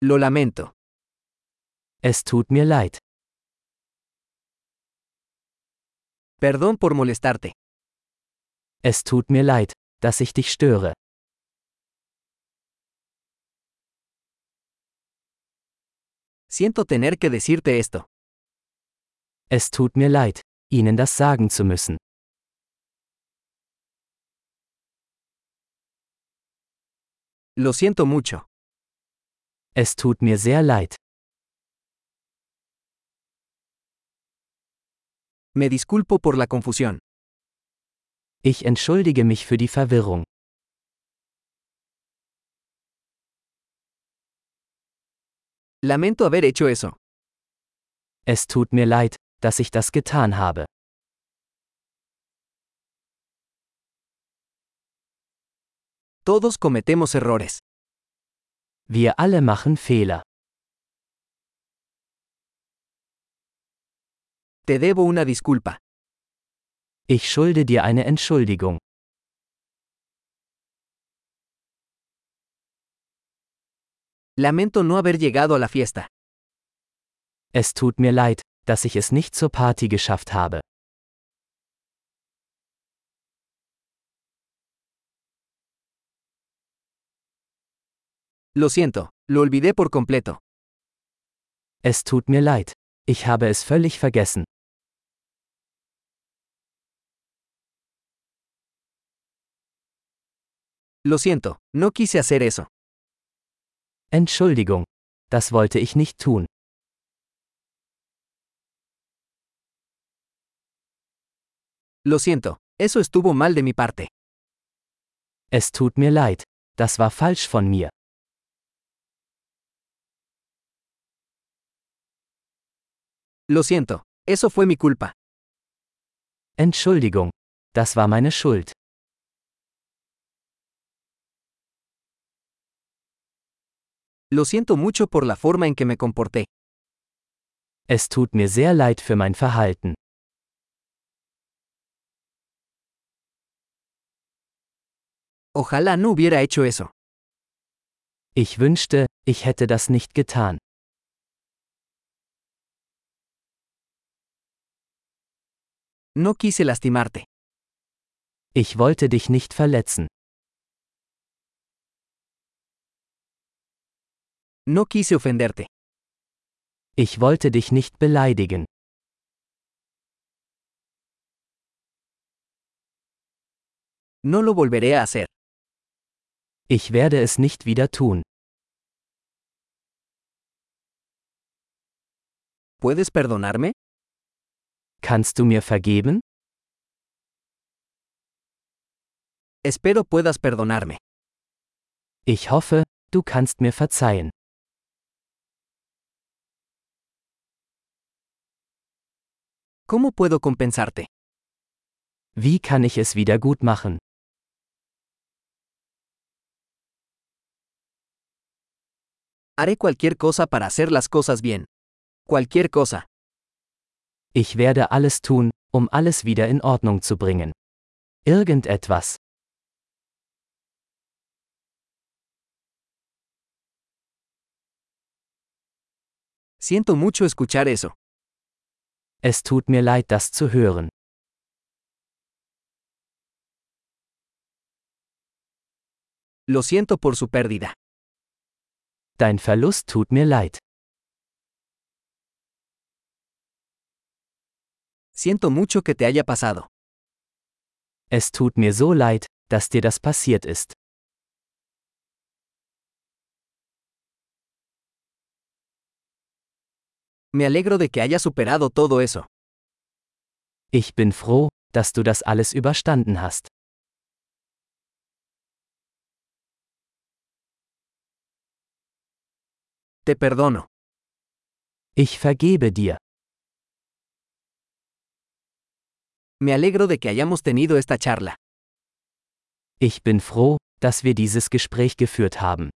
Lo lamento. Es tut mir leid. Perdón por molestarte. Es tut mir leid, dass ich dich störe. Siento tener que decirte esto. Es tut mir leid, Ihnen das sagen zu müssen. Lo siento mucho. Es tut mir sehr leid. Me disculpo por la confusión. Ich entschuldige mich für die Verwirrung. Lamento haber hecho eso. Es tut mir leid, dass ich das getan habe. Todos cometemos errores. Wir alle machen Fehler. Te debo una disculpa. Ich schulde dir eine Entschuldigung. Lamento no haber llegado a la fiesta. Es tut mir leid, dass ich es nicht zur Party geschafft habe. Lo siento, lo olvidé por completo. Es tut mir leid. Ich habe es völlig vergessen. Lo siento, no quise hacer eso. Entschuldigung. Das wollte ich nicht tun. Lo siento, eso estuvo mal de mi parte. Es tut mir leid. Das war falsch von mir. Lo siento, eso fue mi culpa. Entschuldigung. Das war meine Schuld. Lo siento mucho por la forma en que me comporté. Es tut mir sehr leid für mein Verhalten. Ojalá no hubiera hecho eso. Ich wünschte, ich hätte das nicht getan. No quise lastimarte. Ich wollte dich nicht verletzen. No quise ofenderte. Ich wollte dich nicht beleidigen. No lo volveré a hacer. Ich werde es nicht wieder tun. ¿Puedes perdonarme? Kannst du mir vergeben? Espero puedas perdonarme. Ich hoffe, du kannst mir verzeihen. ¿Cómo puedo compensarte? Wie kann ich es wieder gut machen? Haré cualquier cosa para hacer las cosas bien. Cualquier cosa. Ich werde alles tun, um alles wieder in Ordnung zu bringen. Irgendetwas. Siento mucho escuchar eso. Es tut mir leid, das zu hören. Lo siento por su pérdida. Dein Verlust tut mir leid. Siento mucho que te haya pasado. Es tut mir so leid, dass dir das passiert ist. Me alegro de que hayas superado todo eso. Ich bin froh, dass du das alles überstanden hast. Te perdono. Ich vergebe dir. Me alegro de que hayamos tenido esta charla. Ich bin froh, dass wir dieses Gespräch geführt haben.